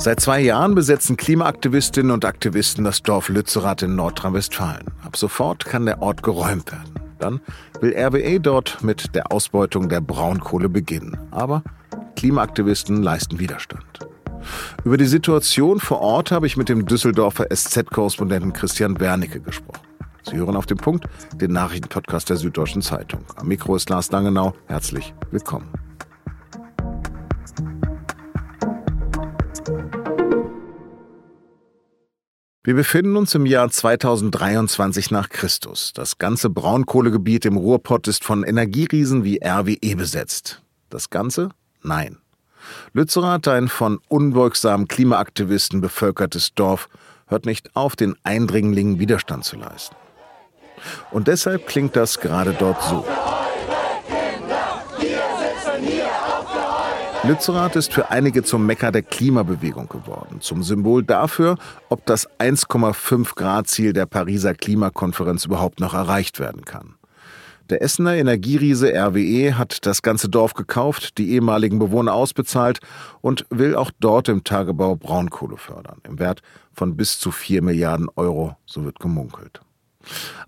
Seit zwei Jahren besetzen Klimaaktivistinnen und Aktivisten das Dorf Lützerath in Nordrhein-Westfalen. Ab sofort kann der Ort geräumt werden. Dann will RWE dort mit der Ausbeutung der Braunkohle beginnen. Aber Klimaaktivisten leisten Widerstand. Über die Situation vor Ort habe ich mit dem Düsseldorfer SZ-Korrespondenten Christian Wernicke gesprochen. Sie hören auf den Punkt den Nachrichtenpodcast der Süddeutschen Zeitung. Am Mikro ist Lars Langenau. Herzlich willkommen. Wir befinden uns im Jahr 2023 nach Christus. Das ganze Braunkohlegebiet im Ruhrpott ist von Energieriesen wie RWE besetzt. Das Ganze? Nein. Lützerath, ein von unbeugsamen Klimaaktivisten bevölkertes Dorf, hört nicht auf, den Eindringlingen Widerstand zu leisten. Und deshalb klingt das gerade dort so. Lützerath ist für einige zum Mekka der Klimabewegung geworden, zum Symbol dafür, ob das 1,5 Grad Ziel der Pariser Klimakonferenz überhaupt noch erreicht werden kann. Der Essener Energieriese RWE hat das ganze Dorf gekauft, die ehemaligen Bewohner ausbezahlt und will auch dort im Tagebau Braunkohle fördern, im Wert von bis zu 4 Milliarden Euro, so wird gemunkelt.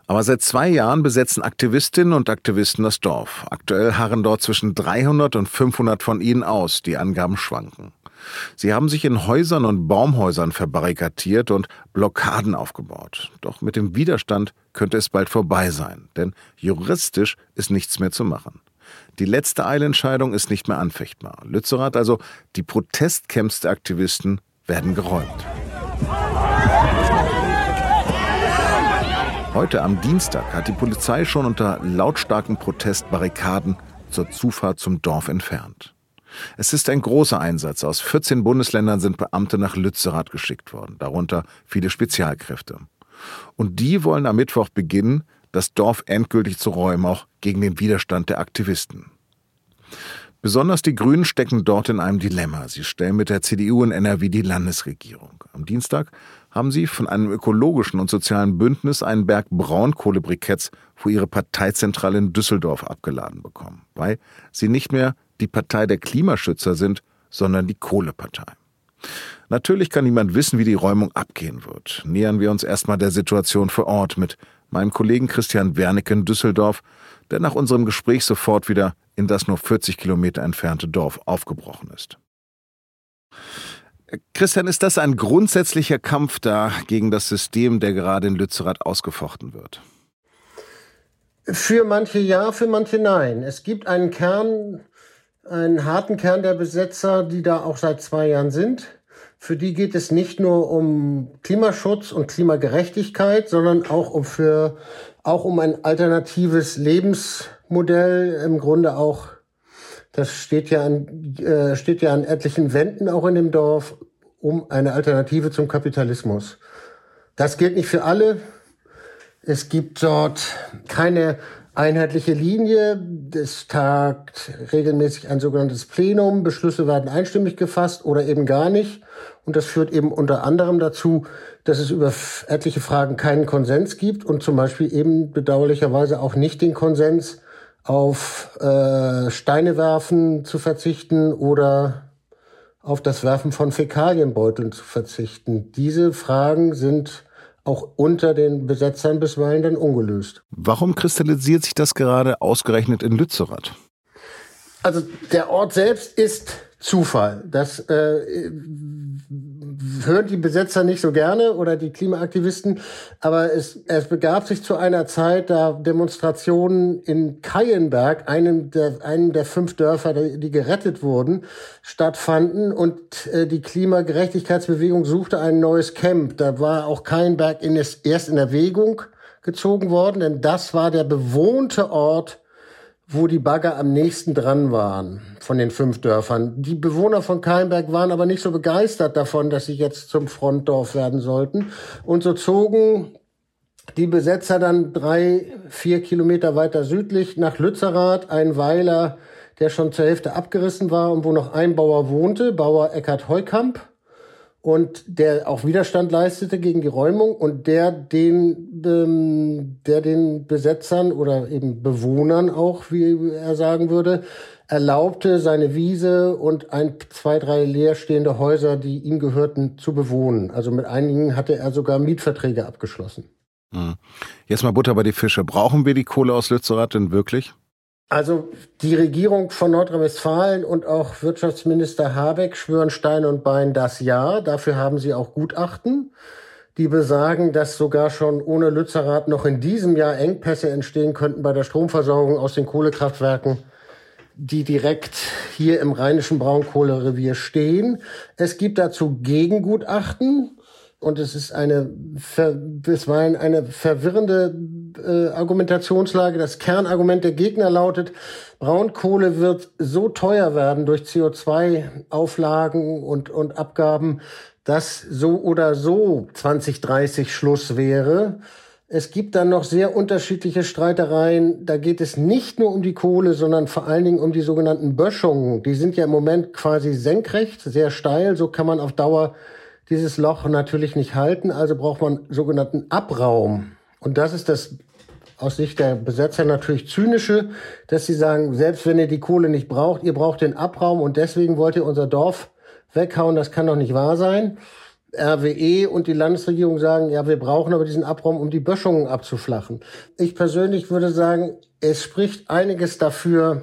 Aber seit zwei Jahren besetzen Aktivistinnen und Aktivisten das Dorf. Aktuell harren dort zwischen 300 und 500 von ihnen aus. Die Angaben schwanken. Sie haben sich in Häusern und Baumhäusern verbarrikadiert und Blockaden aufgebaut. Doch mit dem Widerstand könnte es bald vorbei sein, denn juristisch ist nichts mehr zu machen. Die letzte Eilentscheidung ist nicht mehr anfechtbar. Lützerath, also die Protestcamps der Aktivisten, werden geräumt. Heute am Dienstag hat die Polizei schon unter lautstarken Protest Barrikaden zur Zufahrt zum Dorf entfernt. Es ist ein großer Einsatz. Aus 14 Bundesländern sind Beamte nach Lützerath geschickt worden, darunter viele Spezialkräfte. Und die wollen am Mittwoch beginnen, das Dorf endgültig zu räumen, auch gegen den Widerstand der Aktivisten. Besonders die Grünen stecken dort in einem Dilemma. Sie stellen mit der CDU in NRW die Landesregierung. Am Dienstag haben sie von einem ökologischen und sozialen Bündnis einen Berg Braunkohlebriketts vor ihre Parteizentrale in Düsseldorf abgeladen bekommen, weil sie nicht mehr die Partei der Klimaschützer sind, sondern die Kohlepartei. Natürlich kann niemand wissen, wie die Räumung abgehen wird. Nähern wir uns erstmal der Situation vor Ort mit meinem Kollegen Christian Wernicke in Düsseldorf, der nach unserem Gespräch sofort wieder in das nur 40 Kilometer entfernte Dorf aufgebrochen ist. Christian, ist das ein grundsätzlicher Kampf da gegen das System, der gerade in Lützerath ausgefochten wird? Für manche ja, für manche nein. Es gibt einen Kern, einen harten Kern der Besetzer, die da auch seit zwei Jahren sind. Für die geht es nicht nur um Klimaschutz und Klimagerechtigkeit, sondern auch um für, auch um ein alternatives Lebensmodell, im Grunde auch das steht ja an, äh, steht ja an etlichen Wänden auch in dem Dorf um eine Alternative zum Kapitalismus. Das gilt nicht für alle. Es gibt dort keine einheitliche Linie. Es tagt regelmäßig ein sogenanntes Plenum. Beschlüsse werden einstimmig gefasst oder eben gar nicht. Und das führt eben unter anderem dazu, dass es über etliche Fragen keinen Konsens gibt und zum Beispiel eben bedauerlicherweise auch nicht den Konsens, auf äh, Steine werfen zu verzichten oder auf das Werfen von Fäkalienbeuteln zu verzichten. Diese Fragen sind auch unter den Besetzern bisweilen dann ungelöst. Warum kristallisiert sich das gerade ausgerechnet in Lützerath? Also der Ort selbst ist Zufall. Das äh, hören die Besetzer nicht so gerne oder die Klimaaktivisten, aber es, es begab sich zu einer Zeit, da Demonstrationen in Keienberg, einem der, einem der fünf Dörfer, die gerettet wurden, stattfanden und äh, die Klimagerechtigkeitsbewegung suchte ein neues Camp. Da war auch Keienberg in es, erst in Erwägung gezogen worden, denn das war der bewohnte Ort wo die Bagger am nächsten dran waren von den fünf Dörfern. Die Bewohner von Keimberg waren aber nicht so begeistert davon, dass sie jetzt zum Frontdorf werden sollten. Und so zogen die Besetzer dann drei, vier Kilometer weiter südlich nach Lützerath, ein Weiler, der schon zur Hälfte abgerissen war und wo noch ein Bauer wohnte, Bauer Eckhard Heukamp. Und der auch Widerstand leistete gegen die Räumung und der den, ähm, der den Besetzern oder eben Bewohnern auch, wie er sagen würde, erlaubte, seine Wiese und ein, zwei, drei leerstehende Häuser, die ihm gehörten, zu bewohnen. Also mit einigen hatte er sogar Mietverträge abgeschlossen. Hm. Jetzt mal Butter bei die Fische. Brauchen wir die Kohle aus Lützerath denn wirklich? Also die Regierung von Nordrhein-Westfalen und auch Wirtschaftsminister Habeck schwören Stein und Bein das Ja. Dafür haben sie auch Gutachten, die besagen, dass sogar schon ohne Lützerath noch in diesem Jahr Engpässe entstehen könnten bei der Stromversorgung aus den Kohlekraftwerken, die direkt hier im rheinischen Braunkohlerevier stehen. Es gibt dazu Gegengutachten und es ist eine bisweilen eine verwirrende äh, Argumentationslage. Das Kernargument der Gegner lautet, Braunkohle wird so teuer werden durch CO2-Auflagen und, und Abgaben, dass so oder so 2030 Schluss wäre. Es gibt dann noch sehr unterschiedliche Streitereien. Da geht es nicht nur um die Kohle, sondern vor allen Dingen um die sogenannten Böschungen. Die sind ja im Moment quasi senkrecht, sehr steil. So kann man auf Dauer dieses Loch natürlich nicht halten, also braucht man sogenannten Abraum. Und das ist das aus Sicht der Besetzer natürlich zynische, dass sie sagen, selbst wenn ihr die Kohle nicht braucht, ihr braucht den Abraum und deswegen wollt ihr unser Dorf weghauen, das kann doch nicht wahr sein. RWE und die Landesregierung sagen, ja, wir brauchen aber diesen Abraum, um die Böschungen abzuflachen. Ich persönlich würde sagen, es spricht einiges dafür,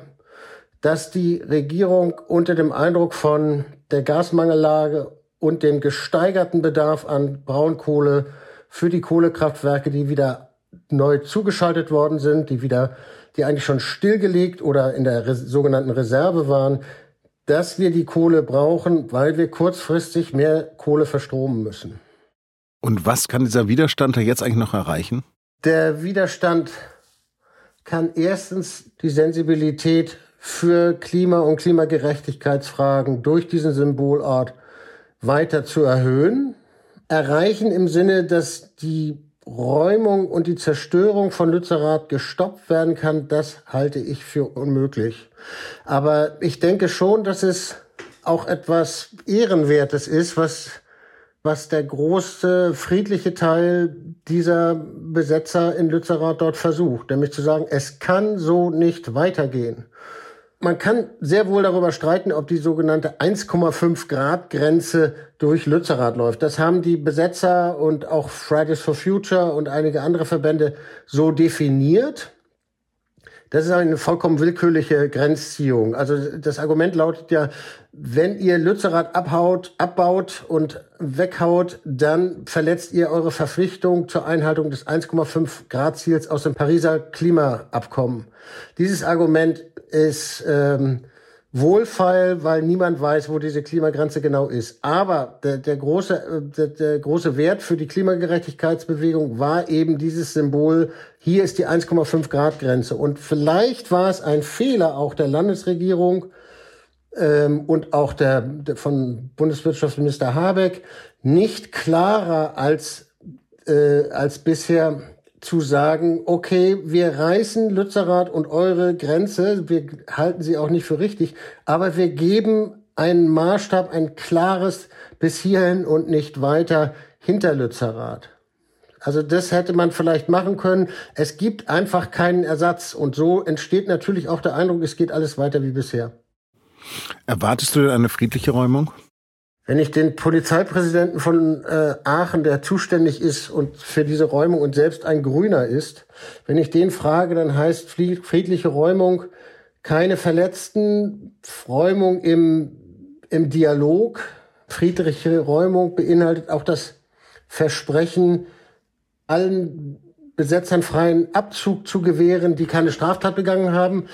dass die Regierung unter dem Eindruck von der Gasmangellage und dem gesteigerten Bedarf an Braunkohle für die Kohlekraftwerke, die wieder neu zugeschaltet worden sind, die wieder, die eigentlich schon stillgelegt oder in der sogenannten Reserve waren, dass wir die Kohle brauchen, weil wir kurzfristig mehr Kohle verstromen müssen. Und was kann dieser Widerstand da jetzt eigentlich noch erreichen? Der Widerstand kann erstens die Sensibilität für Klima- und Klimagerechtigkeitsfragen durch diesen Symbolort weiter zu erhöhen. Erreichen im Sinne, dass die Räumung und die Zerstörung von Lützerath gestoppt werden kann, das halte ich für unmöglich. Aber ich denke schon, dass es auch etwas Ehrenwertes ist, was, was der große friedliche Teil dieser Besetzer in Lützerath dort versucht. Nämlich zu sagen, es kann so nicht weitergehen. Man kann sehr wohl darüber streiten, ob die sogenannte 1,5 Grad Grenze durch Lützerath läuft. Das haben die Besetzer und auch Fridays for Future und einige andere Verbände so definiert. Das ist eine vollkommen willkürliche Grenzziehung. Also das Argument lautet ja, wenn ihr Lützerath abhaut, abbaut und weghaut, dann verletzt ihr eure Verpflichtung zur Einhaltung des 1,5 Grad Ziels aus dem Pariser Klimaabkommen. Dieses Argument ist ähm, wohlfeil, weil niemand weiß, wo diese Klimagrenze genau ist. Aber der, der, große, äh, der, der große Wert für die Klimagerechtigkeitsbewegung war eben dieses Symbol, hier ist die 1,5 Grad Grenze. Und vielleicht war es ein Fehler auch der Landesregierung ähm, und auch der, der von Bundeswirtschaftsminister Habeck, nicht klarer als, äh, als bisher zu sagen, okay, wir reißen Lützerath und eure Grenze, wir halten sie auch nicht für richtig, aber wir geben einen Maßstab, ein klares bis hierhin und nicht weiter hinter Lützerath. Also das hätte man vielleicht machen können. Es gibt einfach keinen Ersatz und so entsteht natürlich auch der Eindruck, es geht alles weiter wie bisher. Erwartest du eine friedliche Räumung? Wenn ich den Polizeipräsidenten von äh, Aachen, der zuständig ist und für diese Räumung und selbst ein Grüner ist, wenn ich den frage, dann heißt friedliche Räumung keine Verletzten, Räumung im, im Dialog. Friedliche Räumung beinhaltet auch das Versprechen, allen Besetzern freien Abzug zu gewähren, die keine Straftat begangen haben.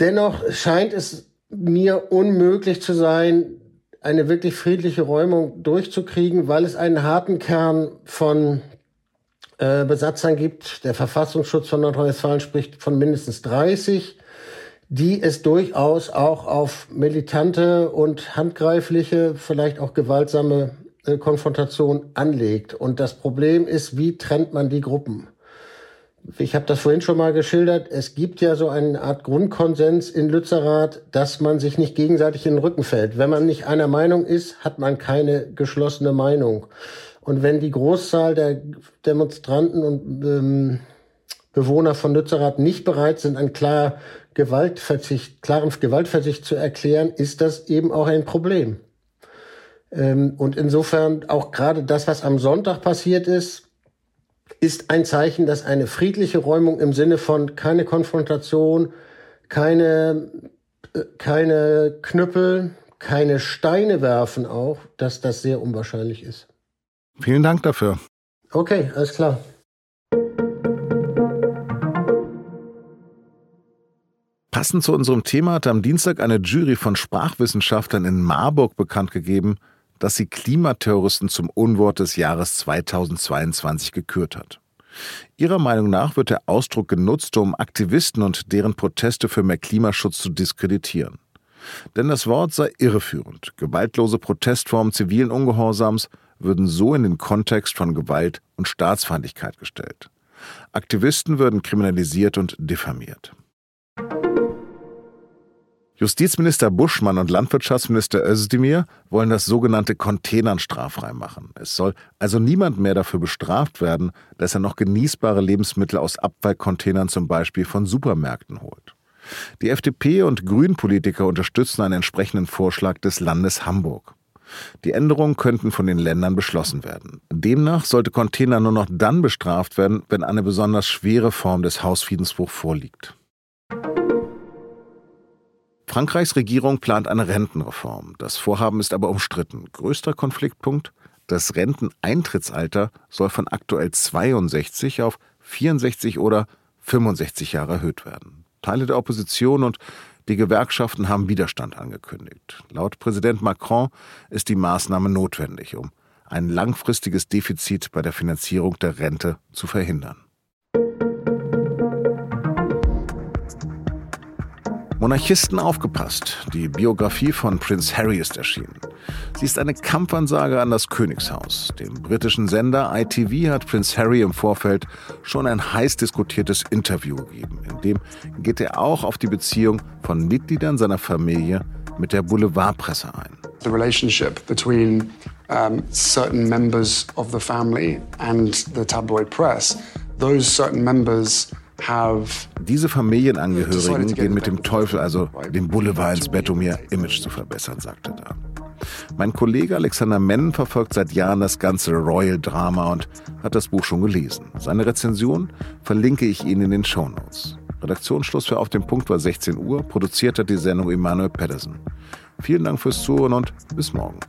Dennoch scheint es mir unmöglich zu sein, eine wirklich friedliche Räumung durchzukriegen, weil es einen harten Kern von äh, Besatzern gibt. Der Verfassungsschutz von Nordrhein-Westfalen spricht von mindestens 30, die es durchaus auch auf militante und handgreifliche, vielleicht auch gewaltsame äh, Konfrontation anlegt. Und das Problem ist, wie trennt man die Gruppen? Ich habe das vorhin schon mal geschildert, es gibt ja so eine Art Grundkonsens in Lützerath, dass man sich nicht gegenseitig in den Rücken fällt. Wenn man nicht einer Meinung ist, hat man keine geschlossene Meinung. Und wenn die Großzahl der Demonstranten und ähm, Bewohner von Lützerath nicht bereit sind, einen klar Gewaltverzicht, klaren Gewaltverzicht zu erklären, ist das eben auch ein Problem. Ähm, und insofern auch gerade das, was am Sonntag passiert ist, ist ein Zeichen, dass eine friedliche Räumung im Sinne von keine Konfrontation, keine, äh, keine Knüppel, keine Steine werfen auch, dass das sehr unwahrscheinlich ist. Vielen Dank dafür. Okay, alles klar. Passend zu unserem Thema hat am Dienstag eine Jury von Sprachwissenschaftlern in Marburg bekannt gegeben, dass sie Klimaterroristen zum Unwort des Jahres 2022 gekürt hat. Ihrer Meinung nach wird der Ausdruck genutzt, um Aktivisten und deren Proteste für mehr Klimaschutz zu diskreditieren. Denn das Wort sei irreführend. Gewaltlose Protestformen zivilen Ungehorsams würden so in den Kontext von Gewalt und Staatsfeindlichkeit gestellt. Aktivisten würden kriminalisiert und diffamiert. Justizminister Buschmann und Landwirtschaftsminister Özdemir wollen das sogenannte Containern straffrei machen. Es soll also niemand mehr dafür bestraft werden, dass er noch genießbare Lebensmittel aus Abfallcontainern zum Beispiel von Supermärkten holt. Die FDP und Grünpolitiker unterstützen einen entsprechenden Vorschlag des Landes Hamburg. Die Änderungen könnten von den Ländern beschlossen werden. Demnach sollte Container nur noch dann bestraft werden, wenn eine besonders schwere Form des Hausfriedensbruchs vorliegt. Frankreichs Regierung plant eine Rentenreform. Das Vorhaben ist aber umstritten. Größter Konfliktpunkt? Das Renteneintrittsalter soll von aktuell 62 auf 64 oder 65 Jahre erhöht werden. Teile der Opposition und die Gewerkschaften haben Widerstand angekündigt. Laut Präsident Macron ist die Maßnahme notwendig, um ein langfristiges Defizit bei der Finanzierung der Rente zu verhindern. Monarchisten aufgepasst. Die Biografie von Prince Harry ist erschienen. Sie ist eine Kampfansage an das Königshaus. Dem britischen Sender ITV hat Prince Harry im Vorfeld schon ein heiß diskutiertes Interview gegeben. In dem geht er auch auf die Beziehung von Mitgliedern seiner Familie mit der Boulevardpresse ein. The relationship between um, certain members of the family and the tabloid press. Those certain members diese Familienangehörigen gehen mit dem Teufel, also dem Boulevard ins Bett, um ihr Image zu verbessern, sagte er. Mein Kollege Alexander Menn verfolgt seit Jahren das ganze Royal-Drama und hat das Buch schon gelesen. Seine Rezension verlinke ich Ihnen in den Shownotes. Redaktionsschluss für Auf dem Punkt war 16 Uhr, produziert hat die Sendung Emanuel Pedersen. Vielen Dank fürs Zuhören und bis morgen.